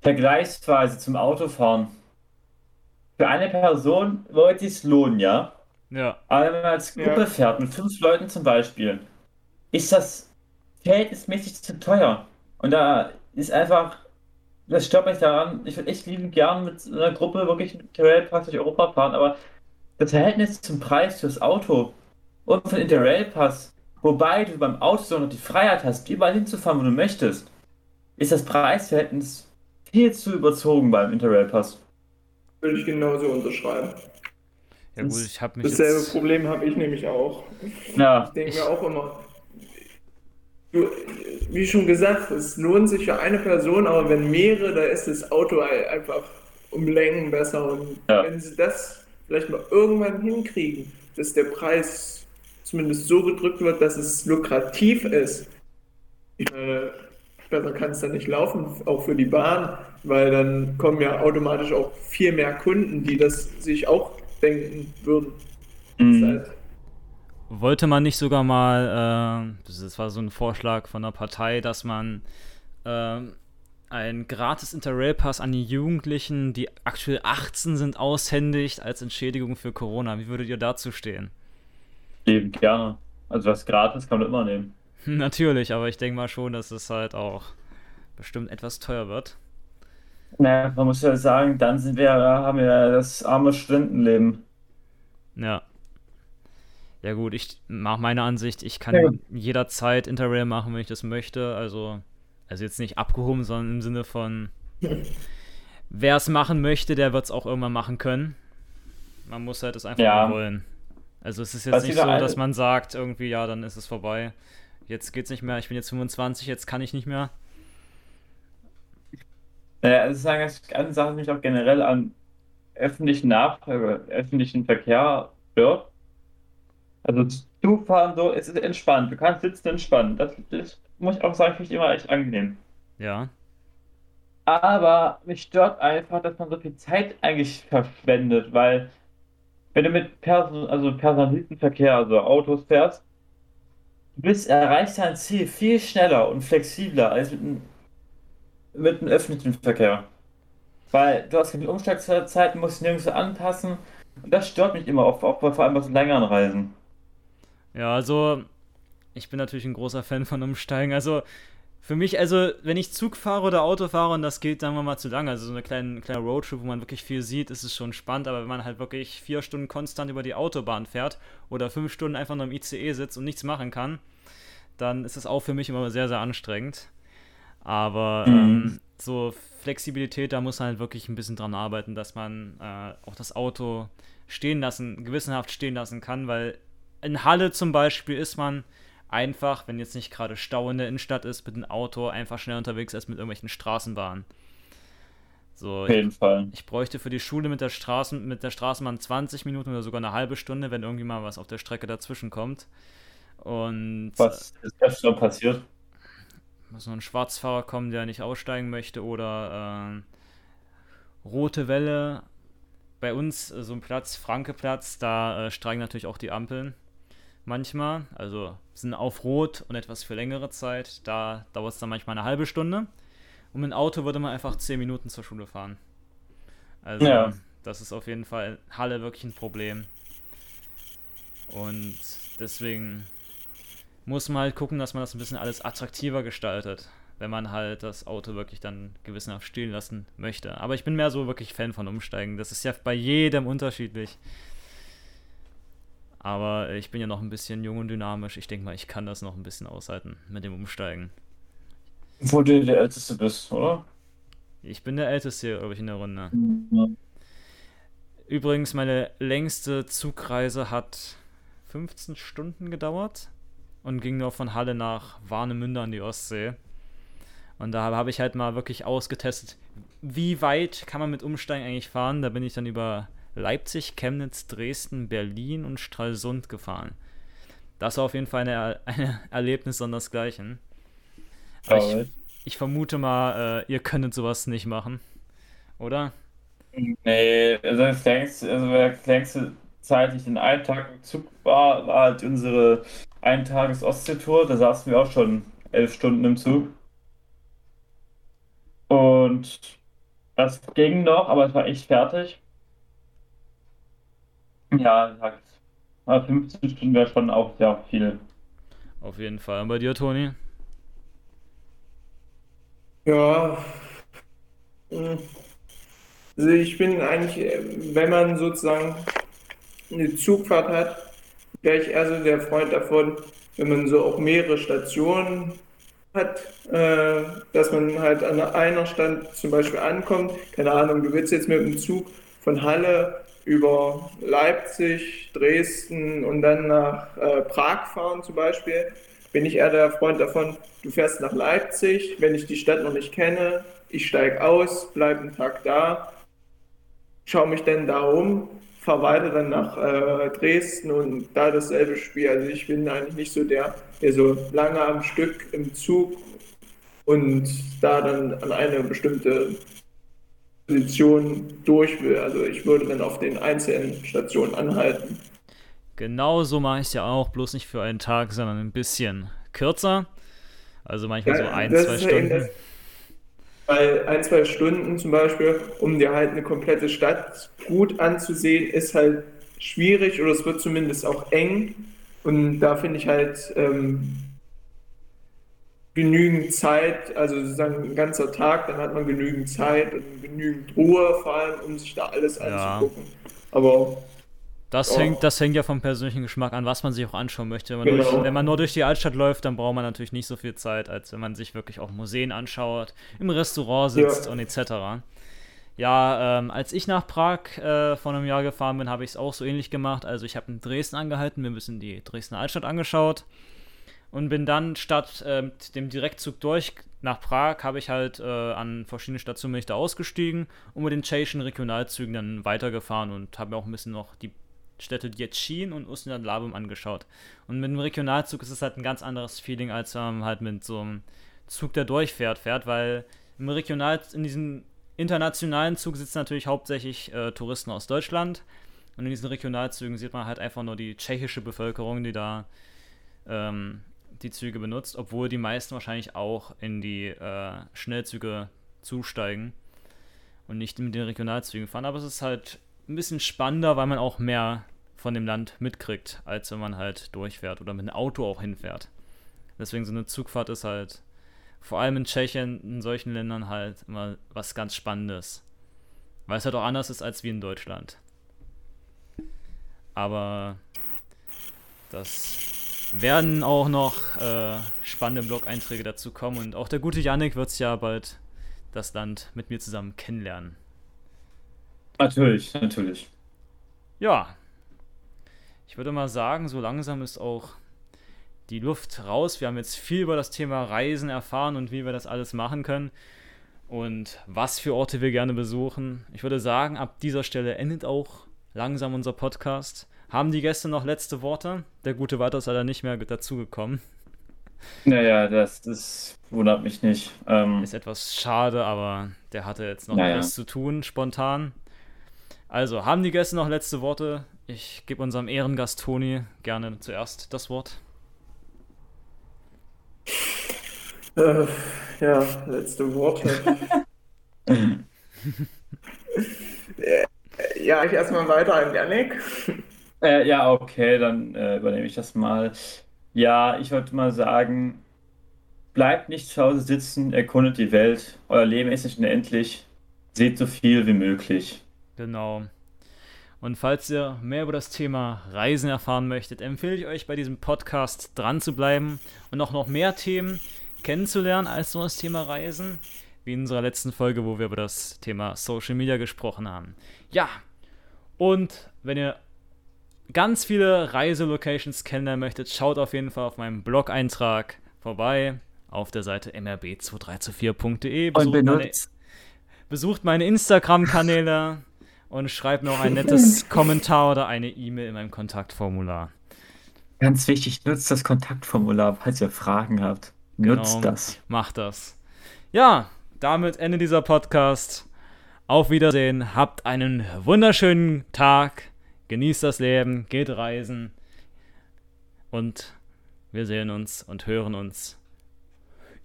[SPEAKER 2] vergleichsweise zum Autofahren für eine Person wollte es lohnen, ja?
[SPEAKER 1] Ja.
[SPEAKER 2] Aber wenn man als Gruppe ja. fährt, mit fünf Leuten zum Beispiel, ist das verhältnismäßig zu teuer. Und da ist einfach das stört mich daran. Ich würde echt lieben gern mit einer Gruppe wirklich Interrail-Pass durch Europa fahren, aber das Verhältnis zum Preis fürs Auto und für den Interrail-Pass, wobei du beim Auto so noch die Freiheit hast, überall hinzufahren, wo du möchtest, ist das Preisverhältnis viel zu überzogen beim Interrail-Pass.
[SPEAKER 3] Würde ich genauso unterschreiben.
[SPEAKER 1] Ja gut, ich habe mich
[SPEAKER 3] Dasselbe jetzt... Problem habe ich nämlich auch.
[SPEAKER 2] Ja.
[SPEAKER 3] Ich denke mir auch immer, du, wie schon gesagt, es lohnt sich für eine Person, aber wenn mehrere, da ist das Auto einfach um Längen besser. Und ja. wenn sie das vielleicht mal irgendwann hinkriegen, dass der Preis zumindest so gedrückt wird, dass es lukrativ ist, äh, besser kann es dann nicht laufen, auch für die Bahn, weil dann kommen ja automatisch auch viel mehr Kunden, die das sich auch denken würden. Mhm.
[SPEAKER 1] Halt Wollte man nicht sogar mal, äh, das war so ein Vorschlag von der Partei, dass man äh, einen gratis Interrail-Pass an die Jugendlichen, die aktuell 18 sind, aushändigt als Entschädigung für Corona. Wie würdet ihr dazu stehen?
[SPEAKER 2] Eben gerne. Also was gratis kann man immer nehmen.
[SPEAKER 1] Natürlich, aber ich denke mal schon, dass es halt auch bestimmt etwas teuer wird.
[SPEAKER 2] Naja, man muss ja sagen, dann sind wir, haben wir das arme Studentenleben.
[SPEAKER 1] Ja. Ja gut, ich mache meine Ansicht, ich kann ja. jederzeit Interrail machen, wenn ich das möchte. Also, also jetzt nicht abgehoben, sondern im Sinne von, wer es machen möchte, der wird es auch irgendwann machen können. Man muss halt es einfach ja. wollen. Also es ist jetzt Was nicht so, dass man sagt, irgendwie, ja, dann ist es vorbei. Jetzt geht's nicht mehr, ich bin jetzt 25, jetzt kann ich nicht mehr.
[SPEAKER 2] Naja, also sagen, eine Sache, mich auch generell an öffentlichen Nachfrage, öffentlichen Verkehr stört. Also Zugfahren so, es ist entspannt, du kannst sitzen entspannen. Das, das muss ich auch sagen, finde ich immer echt angenehm.
[SPEAKER 1] Ja.
[SPEAKER 2] Aber mich stört einfach, dass man so viel Zeit eigentlich verschwendet, weil wenn du mit Person, also Personenverkehr, also Autos fährst, du bist, erreichst dein Ziel viel schneller und flexibler als mit einem, mit einem öffentlichen Verkehr. Weil du hast keine Umschlagszeiten, musst nirgendwo anpassen. Und das stört mich immer, auch, auch vor allem bei so längeren Reisen.
[SPEAKER 1] Ja, also ich bin natürlich ein großer Fan von Umsteigen. Also für mich, also wenn ich Zug fahre oder Auto fahre und das geht, sagen wir mal, zu lange, also so eine kleine, kleine Roadtrip, wo man wirklich viel sieht, ist es schon spannend, aber wenn man halt wirklich vier Stunden konstant über die Autobahn fährt oder fünf Stunden einfach nur im ICE sitzt und nichts machen kann, dann ist es auch für mich immer sehr, sehr anstrengend. Aber mhm. ähm, so Flexibilität, da muss man halt wirklich ein bisschen dran arbeiten, dass man äh, auch das Auto stehen lassen, gewissenhaft stehen lassen kann, weil in Halle zum Beispiel ist man einfach, wenn jetzt nicht gerade Stau in der Innenstadt ist, mit dem Auto einfach schnell unterwegs als mit irgendwelchen Straßenbahnen. So,
[SPEAKER 2] Auf jeden
[SPEAKER 1] ich,
[SPEAKER 2] Fall.
[SPEAKER 1] Ich bräuchte für die Schule mit der, Straßen, mit der Straßenbahn 20 Minuten oder sogar eine halbe Stunde, wenn irgendwie mal was auf der Strecke dazwischen kommt. Und.
[SPEAKER 2] Was ist das schon passiert?
[SPEAKER 1] Muss noch ein Schwarzfahrer kommen, der nicht aussteigen möchte oder äh, rote Welle. Bei uns äh, so ein Platz, Frankeplatz, da äh, streiken natürlich auch die Ampeln manchmal. Also sind auf Rot und etwas für längere Zeit. Da dauert es dann manchmal eine halbe Stunde. Und mit dem Auto würde man einfach 10 Minuten zur Schule fahren. Also ja. das ist auf jeden Fall Halle wirklich ein Problem. Und deswegen muss man halt gucken, dass man das ein bisschen alles attraktiver gestaltet, wenn man halt das Auto wirklich dann gewissenhaft stehen lassen möchte. Aber ich bin mehr so wirklich Fan von Umsteigen. Das ist ja bei jedem unterschiedlich. Aber ich bin ja noch ein bisschen jung und dynamisch. Ich denke mal, ich kann das noch ein bisschen aushalten mit dem Umsteigen.
[SPEAKER 2] Wo du der Älteste bist, oder?
[SPEAKER 1] Ich bin der Älteste hier, glaube ich, in der Runde. Ja. Übrigens, meine längste Zugreise hat 15 Stunden gedauert und ging nur von Halle nach Warnemünde an die Ostsee. Und da habe ich halt mal wirklich ausgetestet, wie weit kann man mit Umsteigen eigentlich fahren. Da bin ich dann über Leipzig, Chemnitz, Dresden, Berlin und Stralsund gefahren. Das war auf jeden Fall ein eine Erlebnis sondersgleichen. Ich, ich, vermute mal, äh, ihr könntet sowas nicht machen, oder?
[SPEAKER 2] Nee, also das längste, also der längste zeitlich in einem Tag im Zug war, war halt unsere Eintages-Ostsee-Tour. Da saßen wir auch schon elf Stunden im Zug. Und das ging noch, aber es war echt fertig. Ja, gesagt. 15 Stunden wäre schon auch sehr viel.
[SPEAKER 1] Auf jeden Fall. Und bei dir, Toni?
[SPEAKER 3] Ja. Also ich bin eigentlich, wenn man sozusagen eine Zugfahrt hat, wäre ich eher so der Freund davon, wenn man so auch mehrere Stationen hat, äh, dass man halt an einer Stand zum Beispiel ankommt. Keine Ahnung, du willst jetzt mit dem Zug von Halle über Leipzig, Dresden und dann nach äh, Prag fahren zum Beispiel, bin ich eher der Freund davon, du fährst nach Leipzig, wenn ich die Stadt noch nicht kenne, ich steige aus, bleibe einen Tag da schaue mich dann da um, fahre weiter dann nach äh, Dresden und da dasselbe Spiel. Also ich bin eigentlich nicht so der, der so lange am Stück im Zug und da dann an eine bestimmte Position durch will. Also ich würde dann auf den einzelnen Stationen anhalten.
[SPEAKER 1] Genauso mache ich es ja auch, bloß nicht für einen Tag, sondern ein bisschen kürzer. Also manchmal ja, so ein, zwei Stunden.
[SPEAKER 3] Weil ein, zwei Stunden zum Beispiel, um dir halt eine komplette Stadt gut anzusehen, ist halt schwierig oder es wird zumindest auch eng. Und da finde ich halt ähm, genügend Zeit, also sozusagen ein ganzer Tag, dann hat man genügend Zeit und genügend Ruhe, vor allem, um sich da alles ja. anzugucken. Aber
[SPEAKER 1] das, oh. hängt, das hängt ja vom persönlichen Geschmack an, was man sich auch anschauen möchte. Wenn man, genau. durch, wenn man nur durch die Altstadt läuft, dann braucht man natürlich nicht so viel Zeit, als wenn man sich wirklich auch Museen anschaut, im Restaurant sitzt ja. und etc. Ja, ähm, als ich nach Prag äh, vor einem Jahr gefahren bin, habe ich es auch so ähnlich gemacht. Also ich habe in Dresden angehalten, mir ein bisschen die Dresdner Altstadt angeschaut und bin dann statt äh, dem Direktzug durch nach Prag, habe ich halt äh, an verschiedenen Stationen bin ich da ausgestiegen und mit den tschechischen Regionalzügen dann weitergefahren und habe mir auch ein bisschen noch die Städte Djetschin und Usnjad Labum angeschaut. Und mit dem Regionalzug ist es halt ein ganz anderes Feeling, als wenn man halt mit so einem Zug, der durchfährt, fährt, weil im Regional, in diesem internationalen Zug sitzen natürlich hauptsächlich äh, Touristen aus Deutschland. Und in diesen Regionalzügen sieht man halt einfach nur die tschechische Bevölkerung, die da ähm, die Züge benutzt, obwohl die meisten wahrscheinlich auch in die äh, Schnellzüge zusteigen und nicht mit den Regionalzügen fahren. Aber es ist halt ein bisschen spannender, weil man auch mehr von dem Land mitkriegt, als wenn man halt durchfährt oder mit einem Auto auch hinfährt. Deswegen so eine Zugfahrt ist halt vor allem in Tschechien, in solchen Ländern halt immer was ganz Spannendes. Weil es halt auch anders ist als wie in Deutschland. Aber das werden auch noch äh, spannende Blog-Einträge dazu kommen und auch der gute Yannick wird es ja bald das Land mit mir zusammen kennenlernen.
[SPEAKER 2] Natürlich, natürlich.
[SPEAKER 1] Ja. Ich würde mal sagen, so langsam ist auch die Luft raus. Wir haben jetzt viel über das Thema Reisen erfahren und wie wir das alles machen können und was für Orte wir gerne besuchen. Ich würde sagen, ab dieser Stelle endet auch langsam unser Podcast. Haben die Gäste noch letzte Worte? Der gute Walter ist leider nicht mehr dazugekommen.
[SPEAKER 2] Naja, das, das wundert mich nicht.
[SPEAKER 1] Ähm, ist etwas schade, aber der hatte jetzt noch naja. was zu tun, spontan. Also, haben die Gäste noch letzte Worte? Ich gebe unserem Ehrengast Toni gerne zuerst das Wort.
[SPEAKER 3] Äh, ja, letzte Worte. ja, ich erstmal weiter an Janik.
[SPEAKER 2] Äh, ja, okay, dann äh, übernehme ich das mal. Ja, ich wollte mal sagen, bleibt nicht zu Hause sitzen, erkundet die Welt. Euer Leben ist nicht unendlich. Seht so viel wie möglich.
[SPEAKER 1] Genau. Und falls ihr mehr über das Thema Reisen erfahren möchtet, empfehle ich euch bei diesem Podcast dran zu bleiben und auch noch mehr Themen kennenzulernen als nur das Thema Reisen, wie in unserer letzten Folge, wo wir über das Thema Social Media gesprochen haben. Ja, und wenn ihr ganz viele Reiselocations kennenlernen möchtet, schaut auf jeden Fall auf meinem Blog-Eintrag vorbei auf der Seite mrb2324.de. Besucht, meine, besucht meine Instagram-Kanäle und schreib noch ein nettes Kommentar oder eine E-Mail in meinem Kontaktformular.
[SPEAKER 2] Ganz wichtig, nutzt das Kontaktformular, falls ihr Fragen habt. Nutzt genau, das.
[SPEAKER 1] Macht das. Ja, damit Ende dieser Podcast. Auf Wiedersehen. Habt einen wunderschönen Tag. Genießt das Leben. Geht reisen. Und wir sehen uns und hören uns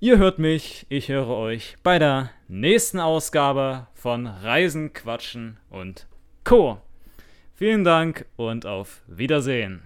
[SPEAKER 1] Ihr hört mich, ich höre euch bei der nächsten Ausgabe von Reisen, Quatschen und Co. Vielen Dank und auf Wiedersehen.